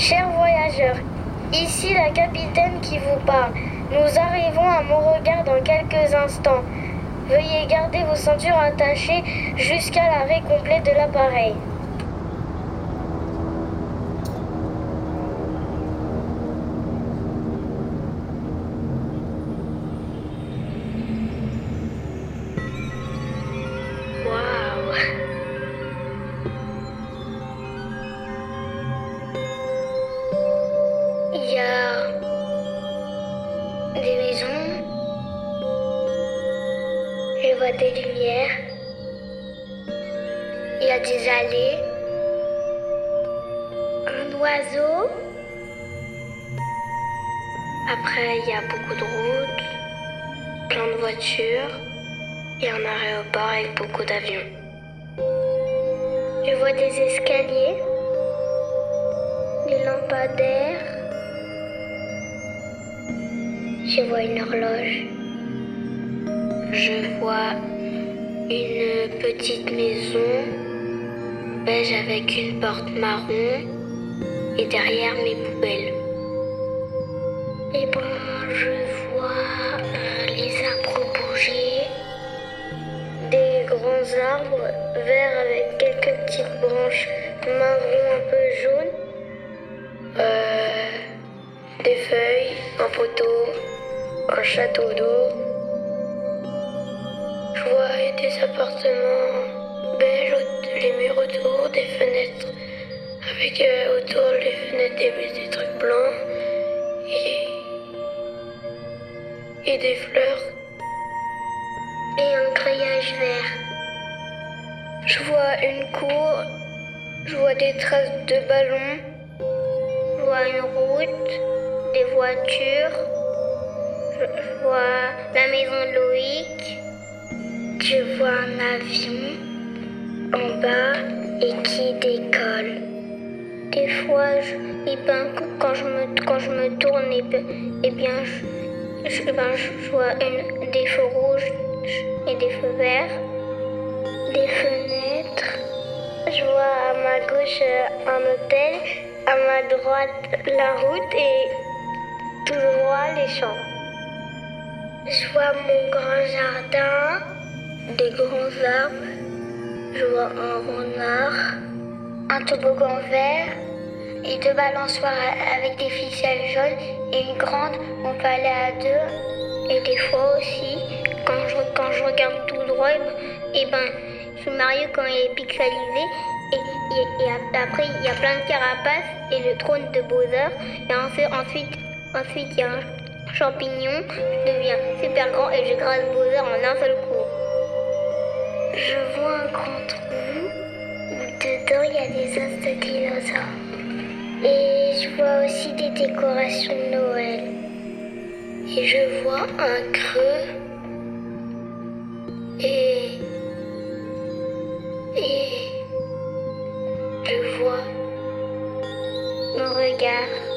Chers voyageurs, ici la capitaine qui vous parle. Nous arrivons à Beauregard dans quelques instants. Veuillez garder vos ceintures attachées jusqu'à l'arrêt complet de l'appareil. Des maisons. Je vois des lumières. Il y a des allées. Un oiseau. Après, il y a beaucoup de routes, plein de voitures et un aéroport avec beaucoup d'avions. Je vois des escaliers, des lampadaires. Je vois une horloge. Je vois une petite maison beige avec une porte marron et derrière mes poubelles. Et bon, je vois les arbres bouger, Des grands arbres verts avec quelques petites branches marron un peu jaunes. euh, des feuilles, un poteau, un château d'eau. Je vois des appartements beiges, au- les murs autour, des fenêtres avec euh, autour les fenêtres des, des trucs blancs et, et des fleurs. et un grillage vert. Je vois une cour, je vois des traces de ballons, Je vois une route, des voitures. Je, vois la maison de Loïc. je vois un avion en bas et qui décolle. Des fois, je, eh ben, quand, je me, quand je me tourne, eh ben, bien, je, ben, vois des feux rouges et des feux verts. Des fenêtres. Je vois à ma gauche euh, un hôtel, à ma droite la route et tout droit les champs. Je vois mon grand jardin, des grands arbres. Je vois un renard, un toboggan vert et deux balançoires avec des ficelles jaunes et une grande. On peut aller à deux. Et des fois aussi, quand je, regarde tout droit, et ben, je suis mariée quand il est pixelisé. Et, et- et ap- après, il y a plein de carapaces et le trône de Bowser. Et ensuite, ensuite, il y a un champignon. Je deviens super grand et je grasse Bowser en un seul coup. Je vois un grand trou où dedans il y a des os de dinosaures. Et je vois aussi des décorations de Noël. Et je vois un creux. Et. Et. Je vois Mon regard.